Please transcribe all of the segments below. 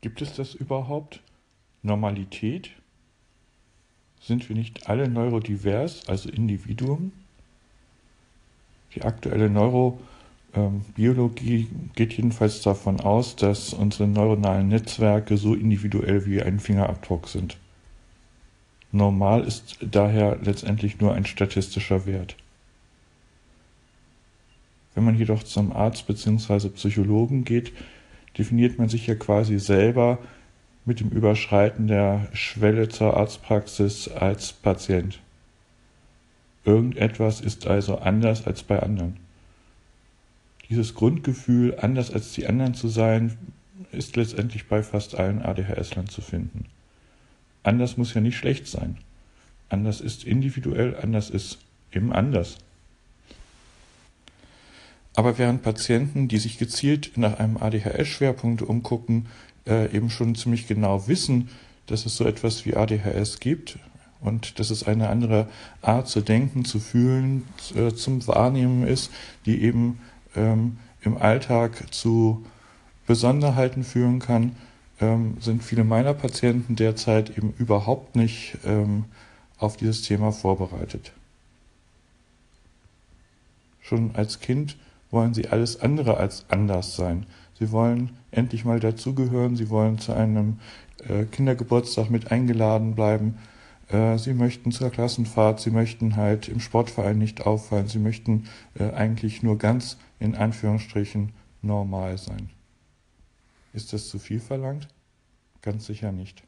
Gibt es das überhaupt? Normalität? Sind wir nicht alle neurodivers, also Individuen? Die aktuelle Neurobiologie geht jedenfalls davon aus, dass unsere neuronalen Netzwerke so individuell wie ein Fingerabdruck sind. Normal ist daher letztendlich nur ein statistischer Wert. Wenn man jedoch zum Arzt bzw. Psychologen geht, definiert man sich ja quasi selber mit dem Überschreiten der Schwelle zur Arztpraxis als Patient. Irgendetwas ist also anders als bei anderen. Dieses Grundgefühl, anders als die anderen zu sein, ist letztendlich bei fast allen ADHS-Lern zu finden. Anders muss ja nicht schlecht sein. Anders ist individuell, anders ist eben anders. Aber während Patienten, die sich gezielt nach einem ADHS-Schwerpunkt umgucken, äh, eben schon ziemlich genau wissen, dass es so etwas wie ADHS gibt und dass es eine andere Art zu denken, zu fühlen, äh, zum Wahrnehmen ist, die eben ähm, im Alltag zu Besonderheiten führen kann, ähm, sind viele meiner Patienten derzeit eben überhaupt nicht ähm, auf dieses Thema vorbereitet. Schon als Kind wollen sie alles andere als anders sein. Sie wollen endlich mal dazugehören, sie wollen zu einem äh, Kindergeburtstag mit eingeladen bleiben, äh, sie möchten zur Klassenfahrt, sie möchten halt im Sportverein nicht auffallen, sie möchten äh, eigentlich nur ganz in Anführungsstrichen normal sein. Ist das zu viel verlangt? Ganz sicher nicht.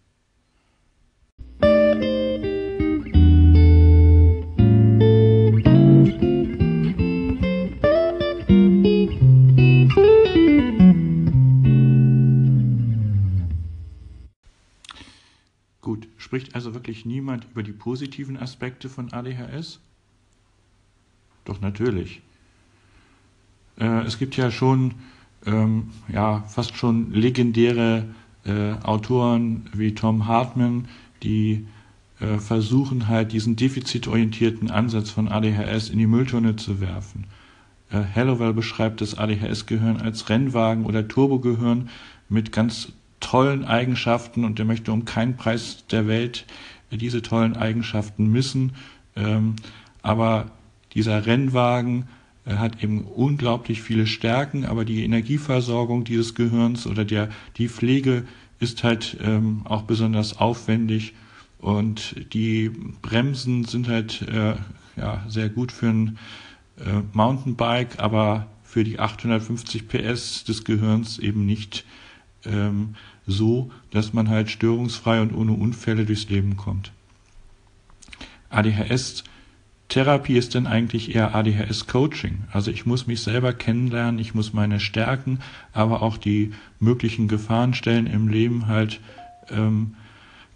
Spricht also wirklich niemand über die positiven Aspekte von ADHS? Doch natürlich. Äh, es gibt ja schon ähm, ja, fast schon legendäre äh, Autoren wie Tom Hartman, die äh, versuchen halt diesen defizitorientierten Ansatz von ADHS in die Mülltonne zu werfen. Äh, Hallowell beschreibt das ADHS-Gehirn als Rennwagen oder Turbogehirn mit ganz tollen Eigenschaften und er möchte um keinen Preis der Welt diese tollen Eigenschaften missen. Ähm, aber dieser Rennwagen er hat eben unglaublich viele Stärken, aber die Energieversorgung dieses Gehirns oder der, die Pflege ist halt ähm, auch besonders aufwendig und die Bremsen sind halt äh, ja, sehr gut für ein äh, Mountainbike, aber für die 850 PS des Gehirns eben nicht ähm, so, dass man halt störungsfrei und ohne Unfälle durchs Leben kommt. ADHS Therapie ist denn eigentlich eher ADHS-Coaching. Also ich muss mich selber kennenlernen, ich muss meine Stärken, aber auch die möglichen Gefahrenstellen im Leben halt ähm,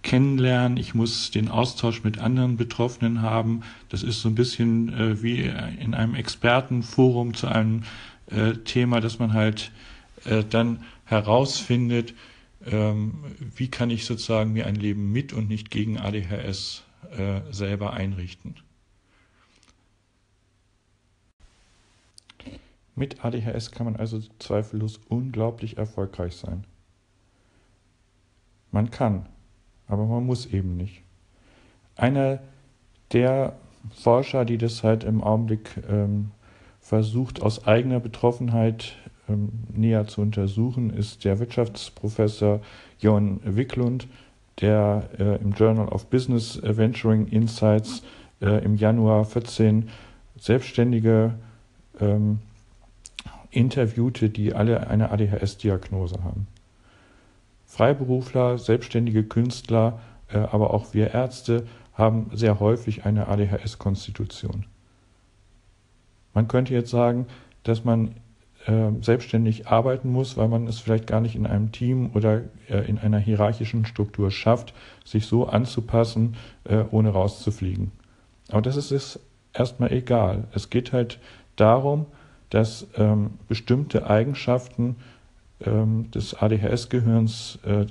kennenlernen. Ich muss den Austausch mit anderen Betroffenen haben. Das ist so ein bisschen äh, wie in einem Expertenforum zu einem äh, Thema, dass man halt äh, dann herausfindet, wie kann ich sozusagen mir ein Leben mit und nicht gegen ADHS äh, selber einrichten. Mit ADHS kann man also zweifellos unglaublich erfolgreich sein. Man kann, aber man muss eben nicht. Einer der Forscher, die das halt im Augenblick ähm, versucht, aus eigener Betroffenheit ähm, näher zu untersuchen, ist der Wirtschaftsprofessor Jon Wicklund, der äh, im Journal of Business Venturing Insights äh, im Januar 14 Selbstständige ähm, interviewte, die alle eine ADHS-Diagnose haben. Freiberufler, selbstständige Künstler, äh, aber auch wir Ärzte haben sehr häufig eine ADHS-Konstitution. Man könnte jetzt sagen, dass man äh, selbstständig arbeiten muss, weil man es vielleicht gar nicht in einem Team oder äh, in einer hierarchischen Struktur schafft, sich so anzupassen, äh, ohne rauszufliegen. Aber das ist es erstmal egal. Es geht halt darum, dass ähm, bestimmte Eigenschaften ähm, des ADHS-Gehirns äh,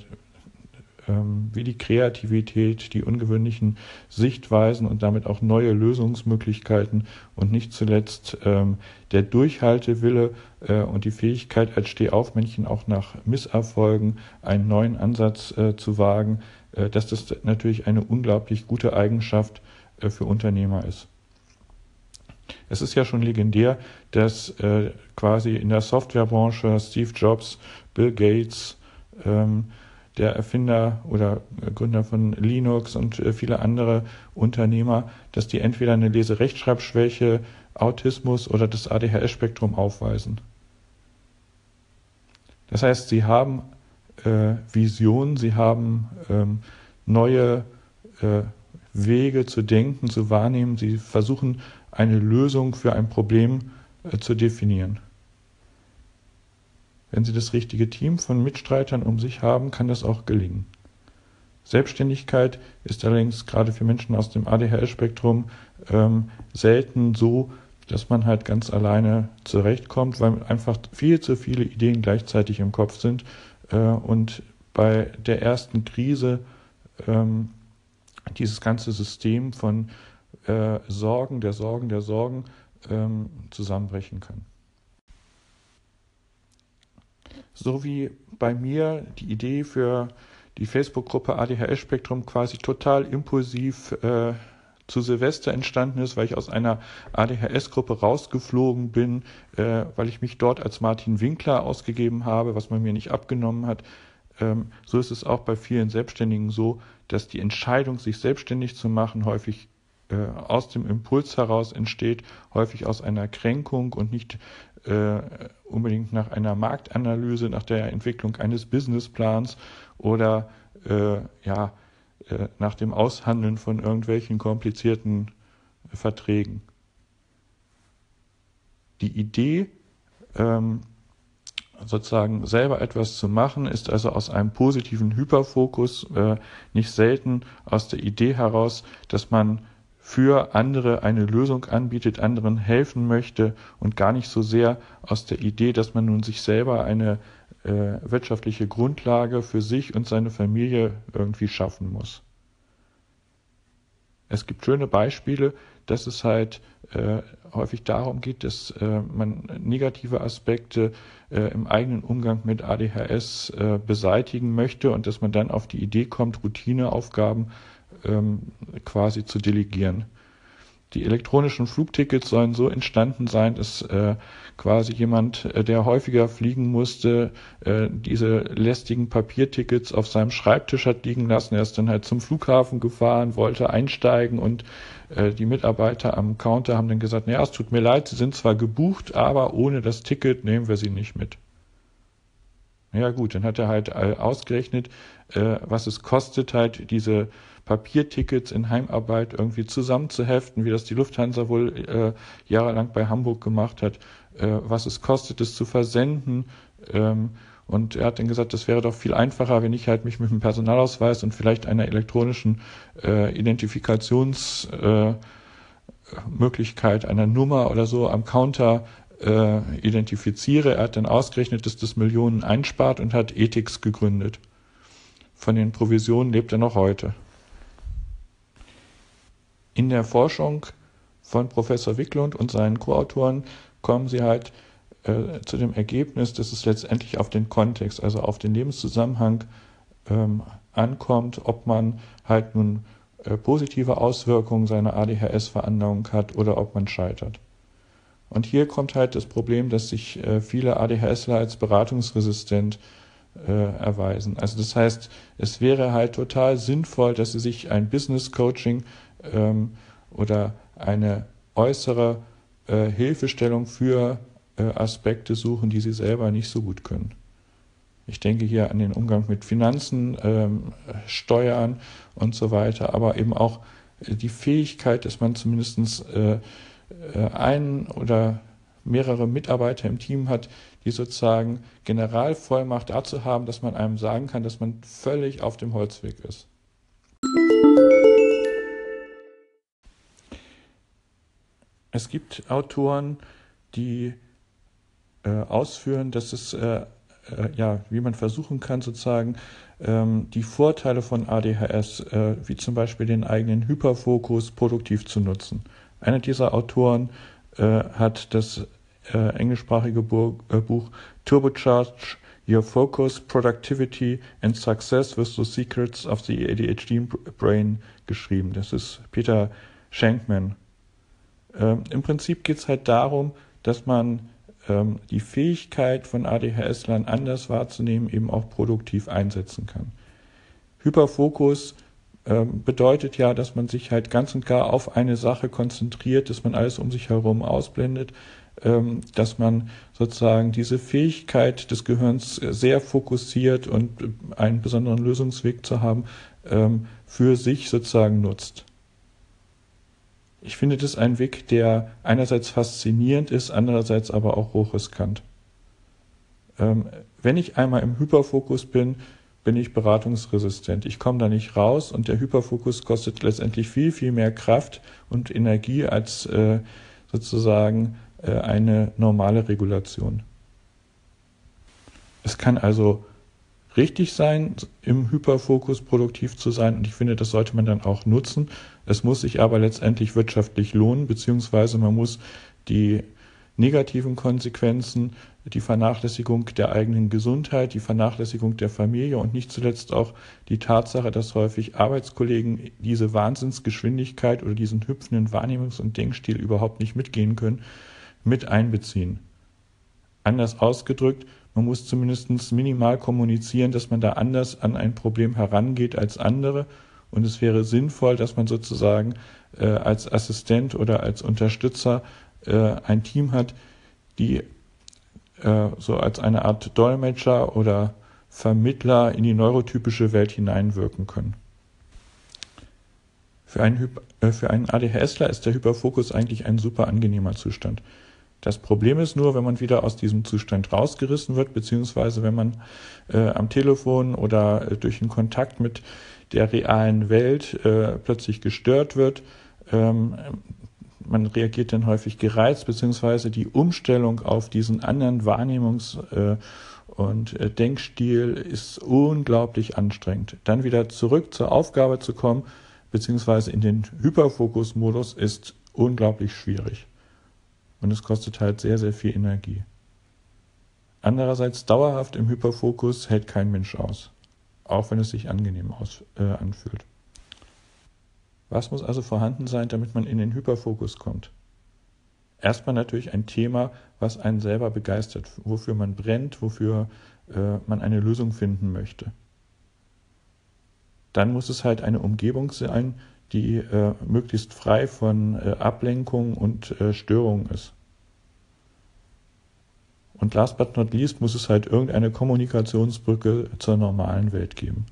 wie die Kreativität, die ungewöhnlichen Sichtweisen und damit auch neue Lösungsmöglichkeiten und nicht zuletzt ähm, der Durchhaltewille äh, und die Fähigkeit als Stehaufmännchen auch nach Misserfolgen einen neuen Ansatz äh, zu wagen, äh, dass das natürlich eine unglaublich gute Eigenschaft für Unternehmer ist. Es ist ja schon legendär, dass quasi in der Softwarebranche Steve Jobs, Bill Gates, ähm, der Erfinder oder Gründer von Linux und äh, viele andere Unternehmer, dass die entweder eine Leserechtschreibschwäche, Autismus oder das ADHS-Spektrum aufweisen. Das heißt, sie haben äh, Visionen, sie haben ähm, neue äh, Wege zu denken, zu wahrnehmen, sie versuchen eine Lösung für ein Problem äh, zu definieren. Wenn Sie das richtige Team von Mitstreitern um sich haben, kann das auch gelingen. Selbstständigkeit ist allerdings gerade für Menschen aus dem ADHS-Spektrum ähm, selten so, dass man halt ganz alleine zurechtkommt, weil einfach viel zu viele Ideen gleichzeitig im Kopf sind äh, und bei der ersten Krise ähm, dieses ganze System von äh, Sorgen, der Sorgen, der Sorgen ähm, zusammenbrechen kann. So wie bei mir die Idee für die Facebook-Gruppe ADHS-Spektrum quasi total impulsiv äh, zu Silvester entstanden ist, weil ich aus einer ADHS-Gruppe rausgeflogen bin, äh, weil ich mich dort als Martin Winkler ausgegeben habe, was man mir nicht abgenommen hat. Ähm, so ist es auch bei vielen Selbstständigen so, dass die Entscheidung, sich selbstständig zu machen, häufig äh, aus dem Impuls heraus entsteht, häufig aus einer Kränkung und nicht äh, unbedingt nach einer Marktanalyse, nach der Entwicklung eines Businessplans oder äh, ja, äh, nach dem Aushandeln von irgendwelchen komplizierten Verträgen. Die Idee, ähm, sozusagen selber etwas zu machen, ist also aus einem positiven Hyperfokus, äh, nicht selten aus der Idee heraus, dass man für andere eine Lösung anbietet, anderen helfen möchte und gar nicht so sehr aus der Idee, dass man nun sich selber eine äh, wirtschaftliche Grundlage für sich und seine Familie irgendwie schaffen muss. Es gibt schöne Beispiele, dass es halt äh, häufig darum geht, dass äh, man negative Aspekte äh, im eigenen Umgang mit ADHS äh, beseitigen möchte und dass man dann auf die Idee kommt, Routineaufgaben ähm, quasi zu delegieren. Die elektronischen Flugtickets sollen so entstanden sein, dass äh, quasi jemand, äh, der häufiger fliegen musste, äh, diese lästigen Papiertickets auf seinem Schreibtisch hat liegen lassen. Er ist dann halt zum Flughafen gefahren, wollte einsteigen und äh, die Mitarbeiter am Counter haben dann gesagt, naja, es tut mir leid, Sie sind zwar gebucht, aber ohne das Ticket nehmen wir Sie nicht mit. Ja gut, dann hat er halt äh, ausgerechnet, äh, was es kostet, halt diese Papiertickets in Heimarbeit irgendwie zusammenzuheften, wie das die Lufthansa wohl äh, jahrelang bei Hamburg gemacht hat, was es kostet, es zu versenden. Ähm, und er hat dann gesagt, das wäre doch viel einfacher, wenn ich halt mich mit dem Personalausweis und vielleicht einer elektronischen äh, Identifikationsmöglichkeit, äh, einer Nummer oder so am Counter äh, identifiziere. Er hat dann ausgerechnet, dass das Millionen einspart und hat Ethics gegründet. Von den Provisionen lebt er noch heute. In der Forschung von Professor Wicklund und seinen Co-Autoren kommen sie halt äh, zu dem Ergebnis, dass es letztendlich auf den Kontext, also auf den Lebenszusammenhang ähm, ankommt, ob man halt nun äh, positive Auswirkungen seiner ADHS-Veranlagung hat oder ob man scheitert. Und hier kommt halt das Problem, dass sich äh, viele ADHSler als beratungsresistent äh, erweisen. Also das heißt, es wäre halt total sinnvoll, dass sie sich ein Business Coaching ähm, oder eine äußere äh, Hilfestellung für Aspekte suchen, die sie selber nicht so gut können. Ich denke hier an den Umgang mit Finanzen, ähm, Steuern und so weiter, aber eben auch die Fähigkeit, dass man zumindest äh, einen oder mehrere Mitarbeiter im Team hat, die sozusagen Generalvollmacht dazu haben, dass man einem sagen kann, dass man völlig auf dem Holzweg ist. Es gibt Autoren, die äh, ausführen, dass es äh, äh, ja, wie man versuchen kann, sozusagen ähm, die Vorteile von ADHS, äh, wie zum Beispiel den eigenen Hyperfokus, produktiv zu nutzen. Einer dieser Autoren äh, hat das äh, englischsprachige Buch, äh, Buch Turbocharge Your Focus, Productivity and Success with the Secrets of the ADHD Brain geschrieben. Das ist Peter Shankman. Ähm, Im Prinzip geht es halt darum, dass man ähm, die Fähigkeit von ADHS-Lern anders wahrzunehmen eben auch produktiv einsetzen kann. Hyperfokus bedeutet ja, dass man sich halt ganz und gar auf eine Sache konzentriert, dass man alles um sich herum ausblendet, ähm, dass man sozusagen diese Fähigkeit des Gehirns sehr fokussiert und einen besonderen Lösungsweg zu haben, ähm, für sich sozusagen nutzt. Ich finde das ein Weg, der einerseits faszinierend ist, andererseits aber auch hochriskant. Ähm, wenn ich einmal im Hyperfokus bin, bin ich beratungsresistent. Ich komme da nicht raus und der Hyperfokus kostet letztendlich viel, viel mehr Kraft und Energie als äh, sozusagen äh, eine normale Regulation. Es kann also richtig sein, im Hyperfokus produktiv zu sein und ich finde, das sollte man dann auch nutzen. Es muss sich aber letztendlich wirtschaftlich lohnen, beziehungsweise man muss die negativen Konsequenzen, die Vernachlässigung der eigenen Gesundheit, die Vernachlässigung der Familie und nicht zuletzt auch die Tatsache, dass häufig Arbeitskollegen diese Wahnsinnsgeschwindigkeit oder diesen hüpfenden Wahrnehmungs- und Denkstil überhaupt nicht mitgehen können, mit einbeziehen. Anders ausgedrückt, man muss zumindest minimal kommunizieren, dass man da anders an ein Problem herangeht als andere. Und es wäre sinnvoll, dass man sozusagen äh, als Assistent oder als Unterstützer äh, ein Team hat, die äh, so als eine Art Dolmetscher oder Vermittler in die neurotypische Welt hineinwirken können. Für einen, äh, für einen ADHSler ist der Hyperfokus eigentlich ein super angenehmer Zustand. Das Problem ist nur, wenn man wieder aus diesem Zustand rausgerissen wird, beziehungsweise wenn man äh, am Telefon oder äh, durch einen Kontakt mit der realen Welt äh, plötzlich gestört wird. Ähm, man reagiert dann häufig gereizt, beziehungsweise die Umstellung auf diesen anderen Wahrnehmungs- äh, und äh, Denkstil ist unglaublich anstrengend. Dann wieder zurück zur Aufgabe zu kommen, beziehungsweise in den Hyperfokus-Modus ist unglaublich schwierig und es kostet halt sehr, sehr viel Energie. Andererseits dauerhaft im Hyperfokus hält kein Mensch aus, auch wenn es sich angenehm aus, äh, anfühlt. Was muss also vorhanden sein, damit man in den Hyperfokus kommt? Erstmal natürlich ein Thema, was einen selber begeistert, wofür man brennt, wofür äh, man eine Lösung finden möchte. Dann muss es halt eine Umgebung sein, die äh, möglichst frei von äh, Ablenkung und äh, Störungen ist. Und last but not least muss es halt irgendeine Kommunikationsbrücke zur normalen Welt geben.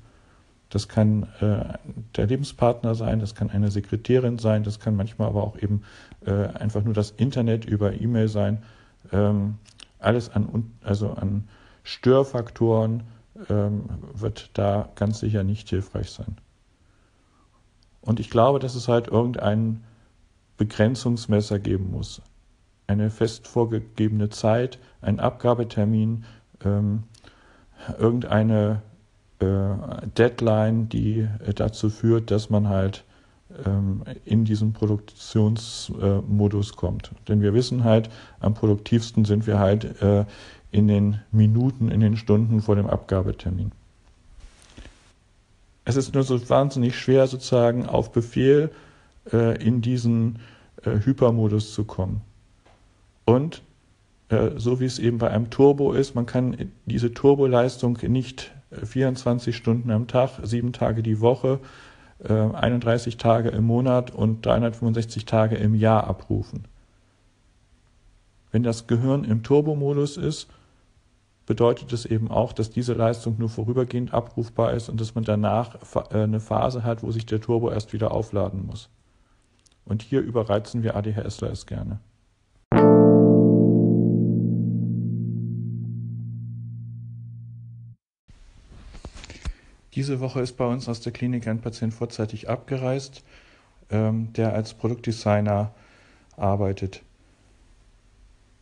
Das kann äh, der Lebenspartner sein, das kann eine Sekretärin sein, das kann manchmal aber auch eben äh, einfach nur das Internet über E-Mail sein. Ähm, alles an, also an Störfaktoren ähm, wird da ganz sicher nicht hilfreich sein. Und ich glaube, dass es halt irgendein Begrenzungsmesser geben muss. Eine fest vorgegebene Zeit, ein Abgabetermin, ähm, irgendeine Deadline, die äh, dazu führt, dass man halt ähm, in diesen Produktionsmodus äh, kommt. Denn wir wissen halt, am produktivsten sind wir halt äh, in den Minuten, in den Stunden vor dem Abgabetermin es ist nur so wahnsinnig schwer, sozusagen auf Befehl äh, in diesen äh, Hypermodus zu kommen. Und äh, so wie es eben bei einem Turbo ist, man kann diese Turboleistung nicht 24 äh, Stunden am Tag, sieben Tage die Woche, 31 äh, Tage im Monat und 365 Tage im Jahr abrufen. Wenn das Gehirn im Turbomodus ist, bedeutet es eben auch, dass diese Leistung nur vorübergehend abrufbar ist und dass man danach äh, eine Phase hat, wo sich der Turbo erst wieder aufladen muss. Und hier überreizen wir ADHSler es gerne. Diese Woche ist bei uns aus der Klinik ein Patient vorzeitig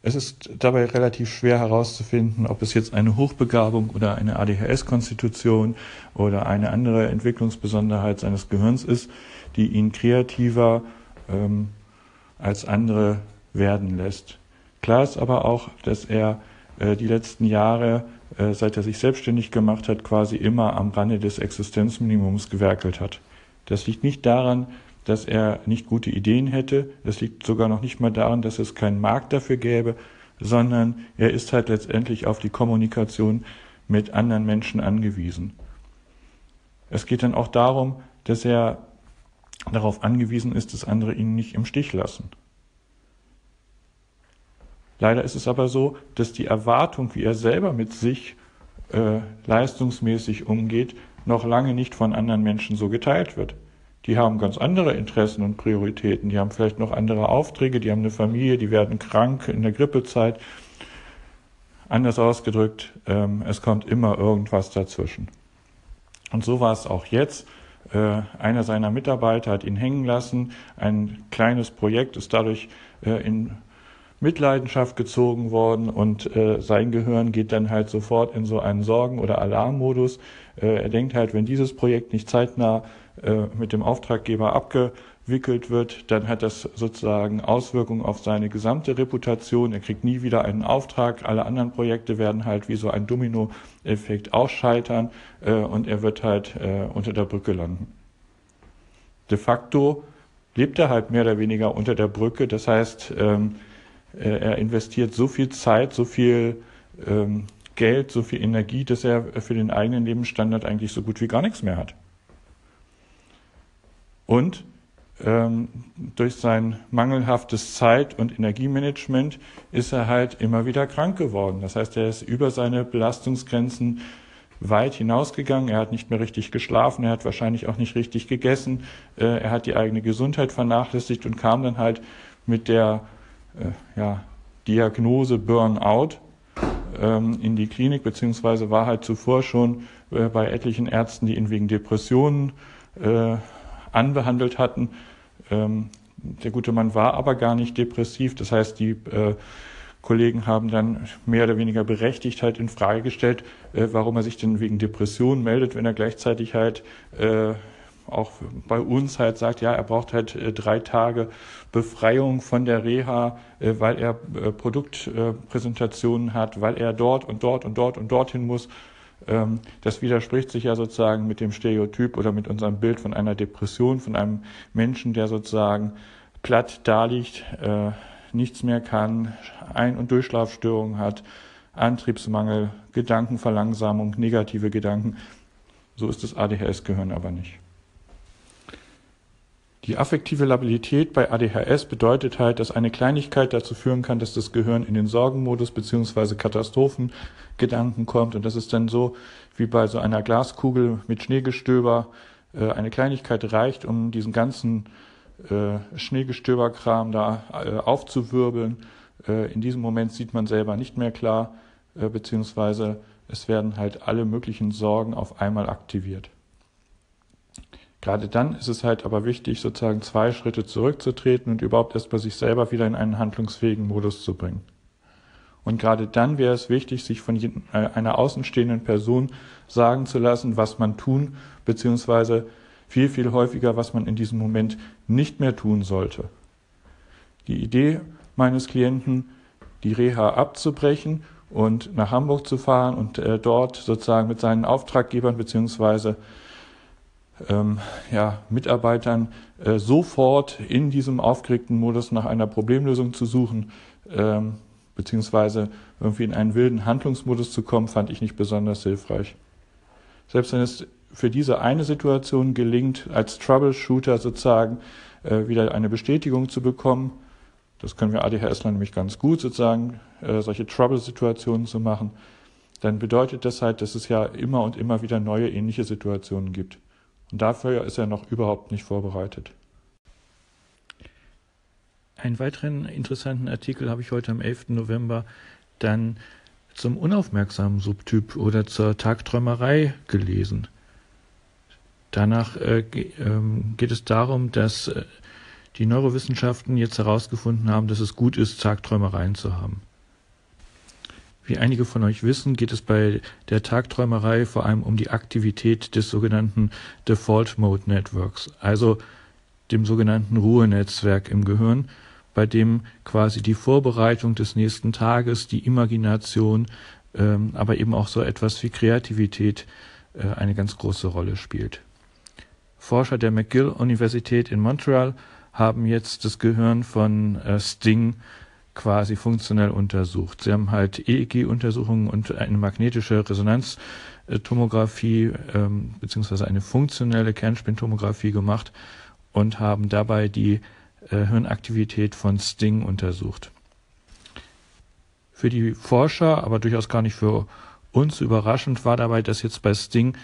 Es ist dabei relativ schwer herauszufinden, ob es jetzt eine Hochbegabung oder eine ADHS-Konstitution oder eine andere Entwicklungsbesonderheit seines Gehirns ist, die ihn kreativer ähm, als andere werden lässt. Klar ist aber auch, dass er die letzten Jahre, äh, seit er sich selbstständig gemacht hat, quasi immer am Rande des Existenzminimums gewerkelt hat. Das liegt nicht daran, dass er nicht gute Ideen hätte. Das liegt sogar noch nicht mal daran, dass es keinen Markt dafür gäbe, sondern er ist halt letztendlich auf die Kommunikation mit anderen Menschen angewiesen. Es geht dann auch darum, dass er darauf angewiesen ist, dass andere ihn nicht im Stich lassen. Leider ist es aber so, dass die Erwartung, wie er selber mit sich äh, leistungsmäßig umgeht, noch lange nicht von anderen Menschen so geteilt wird. Die haben ganz andere Interessen und Prioritäten. Die haben vielleicht noch andere Aufträge, die haben eine Familie, die werden krank in der Grippezeit. Anders ausgedrückt, ähm, es kommt immer irgendwas dazwischen. Und so war es auch jetzt. Äh, einer seiner Mitarbeiter hat ihn hängen lassen. Ein kleines Projekt ist dadurch äh, in Mitleidenschaft gezogen worden und äh, sein Gehirn geht dann halt sofort in so einen Sorgen- oder Alarmmodus. Äh, er denkt halt, wenn dieses Projekt nicht zeitnah äh, mit dem Auftraggeber abgewickelt wird, dann hat das sozusagen Auswirkungen auf seine gesamte Reputation. Er kriegt nie wieder einen Auftrag. Alle anderen Projekte werden halt wie so ein Dominoeffekt ausscheitern äh, und er wird halt äh, unter der Brücke landen. De facto lebt er halt mehr oder weniger unter der Brücke. Das heißt, ähm, er investiert so viel Zeit, so viel ähm, Geld, so viel Energie, dass er für den eigenen Lebensstandard eigentlich so gut wie gar nichts mehr hat. Und ähm, durch sein mangelhaftes Zeit- und Energiemanagement ist er halt immer wieder krank geworden. Das heißt, er ist über seine Belastungsgrenzen weit hinausgegangen. Er hat nicht mehr richtig geschlafen, er hat wahrscheinlich auch nicht richtig gegessen, äh, er hat die eigene Gesundheit vernachlässigt und kam dann halt mit der ja, Diagnose Burnout ähm, in die Klinik, beziehungsweise war halt zuvor schon äh, bei etlichen Ärzten, die ihn wegen Depressionen äh, anbehandelt hatten. Ähm, der gute Mann war aber gar nicht depressiv. Das heißt, die äh, Kollegen haben dann mehr oder weniger berechtigt halt in Frage gestellt, äh, warum er sich denn wegen Depressionen meldet, wenn er gleichzeitig halt äh, auch bei uns halt sagt, ja, er braucht halt äh, drei Tage Befreiung von der Reha, äh, weil er äh, Produktpräsentationen hat, weil er dort und dort und dort und dorthin muss. Ähm, das widerspricht sich ja sozusagen mit dem Stereotyp oder mit unserem Bild von einer Depression, von einem Menschen, der sozusagen platt daliegt, nichts mehr kann, Ein- und Durchschlafstörungen hat, Antriebsmangel, Gedankenverlangsamung, negative Gedanken. So ist das ADHS-Gehirn aber nicht. Die affektive Labilität bei ADHS bedeutet halt, dass eine Kleinigkeit dazu führen kann, dass das Gehirn in den Sorgenmodus beziehungsweise Katastrophengedanken kommt. Und das ist dann so wie bei so einer Glaskugel mit Schneegestöber. Äh, eine Kleinigkeit reicht, um diesen ganzen äh, Schneegestöberkram da äh, aufzuwirbeln. In diesem Moment sieht man selber nicht mehr klar, beziehungsweise es werden halt alle möglichen Sorgen auf einmal aktiviert. Gerade dann ist es halt aber wichtig, sozusagen zwei Schritte zurückzutreten und überhaupt erst bei sich selber wieder in einen handlungsfähigen Modus zu bringen. Und gerade dann wäre es wichtig, sich von äh, einer außenstehenden Person sagen zu lassen, was man tun, beziehungsweise viel, viel häufiger, was man in diesem Moment nicht mehr tun sollte. Die Idee meines Klienten, die Reha abzubrechen und nach Hamburg zu fahren und äh, dort sozusagen mit seinen Auftraggebern beziehungsweise ähm, ja, Mitarbeitern äh, sofort in diesem aufgeregten Modus nach einer Problemlösung zu suchen, ähm, beziehungsweise irgendwie in einen wilden Handlungsmodus zu kommen, fand ich nicht besonders hilfreich. Selbst wenn es für diese eine Situation gelingt, als Troubleshooter sozusagen äh, wieder eine Bestätigung zu bekommen, das können wir ADHSler nämlich ganz gut, sozusagen äh, solche Trouble-Situationen zu machen, dann bedeutet das halt, dass es ja immer und immer wieder neue ähnliche Situationen gibt. Und dafür ist er noch überhaupt nicht vorbereitet. Einen weiteren interessanten Artikel habe ich heute am 11. November dann zum unaufmerksamen Subtyp oder zur Tagträumerei gelesen. Danach äh, äh, geht es darum, dass äh, die Neurowissenschaften jetzt herausgefunden haben, dass es gut ist, Tagträumereien zu haben. Wie einige von euch wissen, geht es bei der Tagträumerei vor allem um die Aktivität des sogenannten Default Mode Networks, also dem sogenannten Ruhenetzwerk im Gehirn, bei dem quasi die Vorbereitung des nächsten Tages, die Imagination, ähm, aber eben auch so etwas wie Kreativität äh, eine ganz große Rolle spielt. Forscher der McGill-Universität in Montreal haben jetzt das Gehirn von äh, Sting quasi funktionell untersucht. Sie haben halt EEG-Untersuchungen und eine magnetische Resonanztomographie ähm, beziehungsweise eine funktionelle Kernspintomographie gemacht und haben dabei die äh, Hirnaktivität von Sting untersucht. Für die Forscher, aber durchaus gar nicht für uns überraschend, war dabei, dass jetzt bei Sting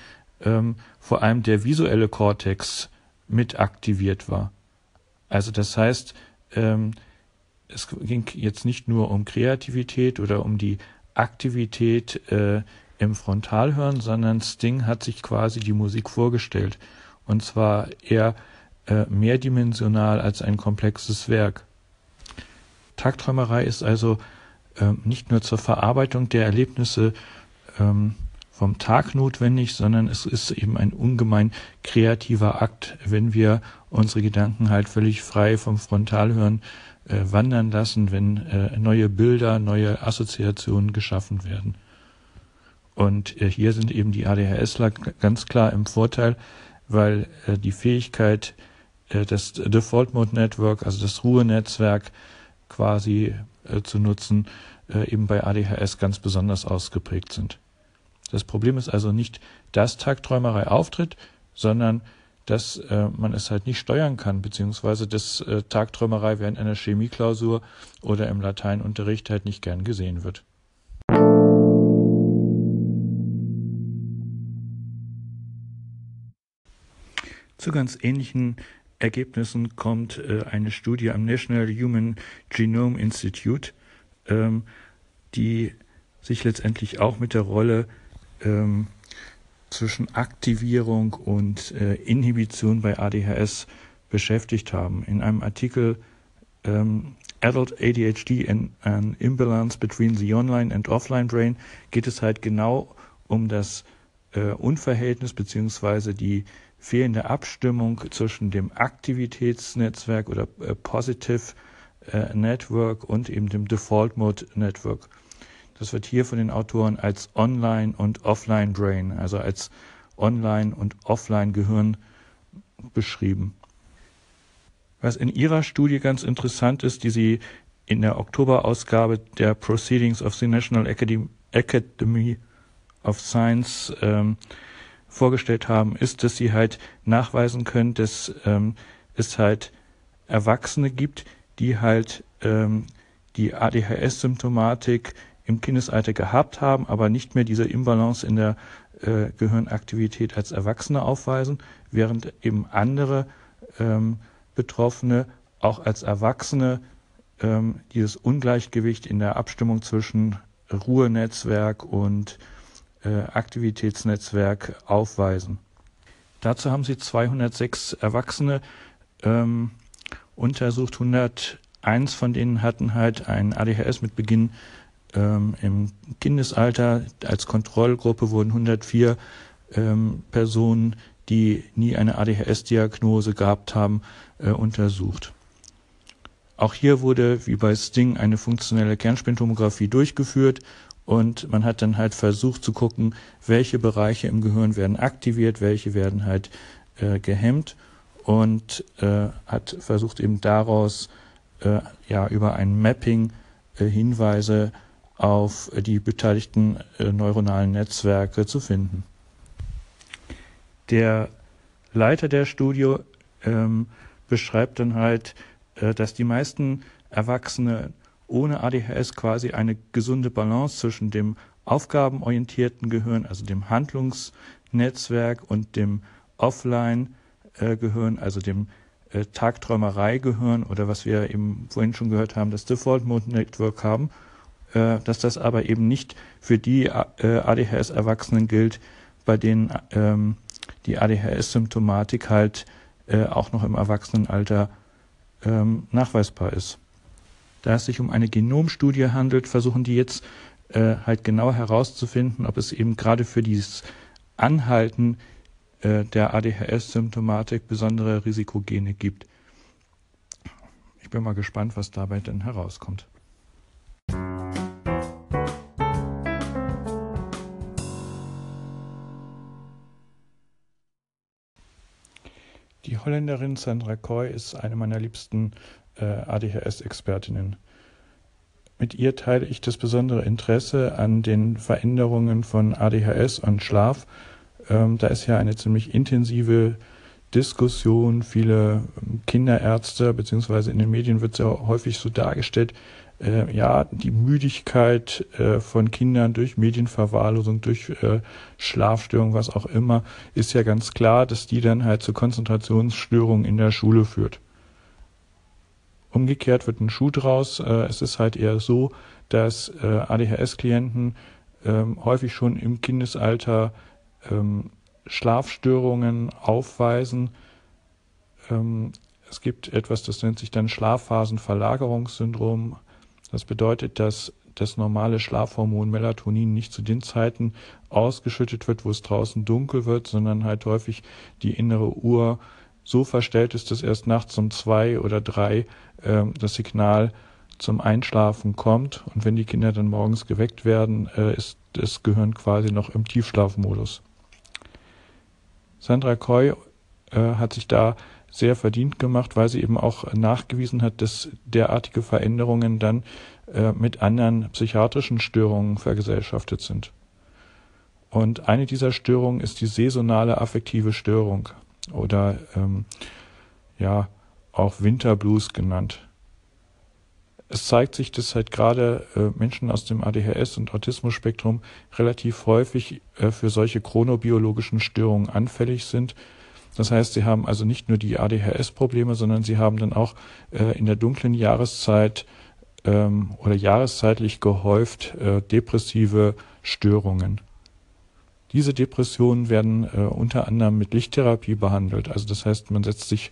ähm, vor allem der visuelle Kortex mit aktiviert war. Also das heißt, ähm, es ging jetzt nicht nur um Kreativität oder um die Aktivität äh, im Frontalhirn, sondern Sting hat sich quasi die Musik vorgestellt. Und zwar eher äh, mehrdimensional als ein komplexes Werk. Tagträumerei ist also äh, nicht nur zur Verarbeitung der Erlebnisse ähm, vom Tag notwendig, sondern es ist eben ein ungemein kreativer Akt, wenn wir unsere Gedanken halt völlig frei vom Frontalhirn äh, wandern lassen, wenn äh, neue Bilder, neue Assoziationen geschaffen werden. Und äh, hier sind eben die ADHSler ganz klar im Vorteil, weil äh, die Fähigkeit, äh, das Default Mode Network, also das Ruhenetzwerk quasi äh, zu nutzen, eben bei ADHS ganz besonders ausgeprägt sind. Das Problem ist also nicht, dass Tagträumerei auftritt, sondern dass äh, man es halt nicht steuern kann, beziehungsweise dass äh, Tagträumerei während einer Chemieklausur oder im Lateinunterricht halt nicht gern gesehen wird. Zu ganz ähnlichen Ergebnissen kommt äh, eine Studie am National Human Genome Institute, ähm, die sich letztendlich auch mit der Rolle ähm, zwischen Aktivierung und äh, Inhibition bei ADHS beschäftigt haben. In einem Artikel ähm, Adult ADHD and an Imbalance Between the Online and Offline Brain geht es halt genau um das äh, Unverhältnis beziehungsweise die fehlende Abstimmung zwischen dem Aktivitätsnetzwerk oder äh, Positive äh, Network und eben dem Default Mode Network. Das wird hier von den Autoren als Online- und Offline-Brain, also als Online- und Offline-Gehirn beschrieben. Was in ihrer Studie ganz interessant ist, die sie in der Oktoberausgabe der Proceedings of the National Academy, of Science ähm, vorgestellt haben, ist, dass sie halt nachweisen können, dass ähm, es halt Erwachsene gibt, die halt ähm, die ADHS-Symptomatik im Kindesalter gehabt haben, aber nicht mehr diese Imbalance in der äh, Gehirnaktivität als Erwachsene aufweisen, während eben andere ähm, Betroffene auch als Erwachsene ähm, dieses Ungleichgewicht in der Abstimmung zwischen Ruhenetzwerk und äh, Aktivitätsnetzwerk aufweisen. Dazu haben sie 206 Erwachsene ähm, untersucht, 101 von denen hatten halt ein ADHS mit Beginn ähm, Im Kindesalter als Kontrollgruppe wurden 104 ähm, Personen, die nie eine ADHS-Diagnose gehabt haben, äh, untersucht. Auch hier wurde, wie bei Sting, eine funktionelle Kernspintomographie durchgeführt und man hat dann halt versucht zu gucken, welche Bereiche im Gehirn werden aktiviert, welche werden halt äh, gehemmt und äh, hat versucht eben daraus äh, ja über ein Mapping äh, Hinweise auf die beteiligten äh, neuronalen Netzwerke zu finden. Der Leiter der Studie ähm, beschreibt dann halt, äh, dass die meisten Erwachsene ohne ADHS quasi eine gesunde Balance zwischen dem aufgabenorientierten Gehirn, also dem Handlungsnetzwerk und dem Offline-Gehirn, also dem äh, Tagträumerei-Gehirn oder was wir eben vorhin schon gehört haben, das Default Mode Network haben äh, dass das aber eben nicht für die äh, ADHS-Erwachsenen gilt, bei denen ähm, die ADHS-Symptomatik halt äh, auch noch im Erwachsenenalter ähm, nachweisbar ist. Da es sich um eine Genomstudie handelt, versuchen die jetzt äh, halt genau herauszufinden, ob es eben gerade für dieses Anhalten äh, der ADHS-Symptomatik besondere Risikogene gibt. Ich bin mal gespannt, was dabei denn herauskommt. Holländerin Sandra Coy ist eine meiner liebsten äh, ADHS-Expertinnen. Mit ihr teile ich das besondere Interesse an den Veränderungen von ADHS und Schlaf. Ähm, da ist ja eine ziemlich intensive Diskussion. Viele ähm, Kinderärzte, beziehungsweise in den Medien wird es ja häufig so dargestellt, äh, ja, die Müdigkeit äh, von Kindern durch Medienverwahrlosung, durch äh, Schlafstörungen, was auch immer, ist ja ganz klar, dass die dann halt zu Konzentrationsstörungen in der Schule führt. Umgekehrt wird ein Schuh draus. Äh, es ist halt eher so, dass äh, ADHS-Klienten ähm, häufig schon im Kindesalter ähm, Schlafstörungen aufweisen. Ähm, es gibt etwas, das nennt sich dann Schlafphasenverlagerungssyndrom. Das bedeutet, dass das normale Schlafhormon Melatonin nicht zu den Zeiten ausgeschüttet wird, wo es draußen dunkel wird, sondern halt häufig die innere Uhr so verstellt ist, dass erst nachts um zwei oder drei äh, das Signal zum Einschlafen kommt. Und wenn die Kinder dann morgens geweckt werden, äh, ist das Gehirn quasi noch im Tiefschlafmodus. Sandra Coy äh, hat sich da sehr verdient gemacht, weil sie eben auch nachgewiesen hat, dass derartige Veränderungen dann äh, mit anderen psychiatrischen Störungen vergesellschaftet sind. Und eine dieser Störungen ist die saisonale affektive Störung oder ähm, ja auch Winterblues genannt. Es zeigt sich, dass halt gerade äh, Menschen aus dem ADHS und Autismus-Spektrum relativ häufig äh, für solche chronobiologischen Störungen anfällig sind. Das heißt, sie haben also nicht nur die ADHS-Probleme, sondern sie haben dann auch äh, in der dunklen Jahreszeit ähm, oder jahreszeitlich gehäuft äh, depressive Störungen. Diese Depressionen werden äh, unter anderem mit Lichttherapie behandelt. Also das heißt, man setzt sich,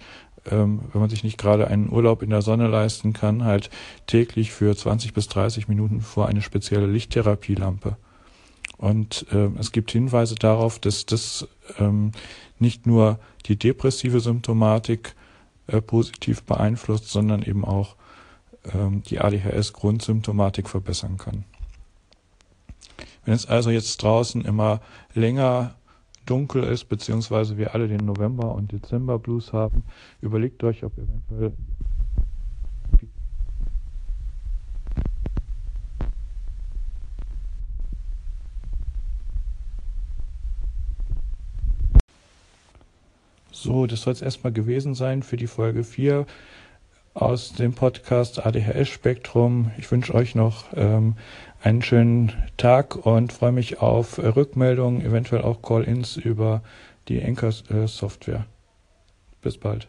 ähm, wenn man sich nicht gerade einen Urlaub in der Sonne leisten kann, halt täglich für 20 bis 30 Minuten vor eine spezielle Lichttherapielampe. Und äh, es gibt Hinweise darauf, dass das ähm, nicht nur die depressive Symptomatik äh, positiv beeinflusst, sondern eben auch ähm, die ADHS-Grundsymptomatik verbessern kann. Wenn es also jetzt draußen immer länger dunkel ist, beziehungsweise wir alle den November- und Dezember-Blues haben, überlegt euch, ob eventuell So, das soll es erstmal gewesen sein für die Folge 4 aus dem Podcast ADHS Spektrum. Ich wünsche euch noch ähm, einen schönen Tag und freue mich auf Rückmeldungen, eventuell auch Call-ins über die Anchor-Software. Bis bald.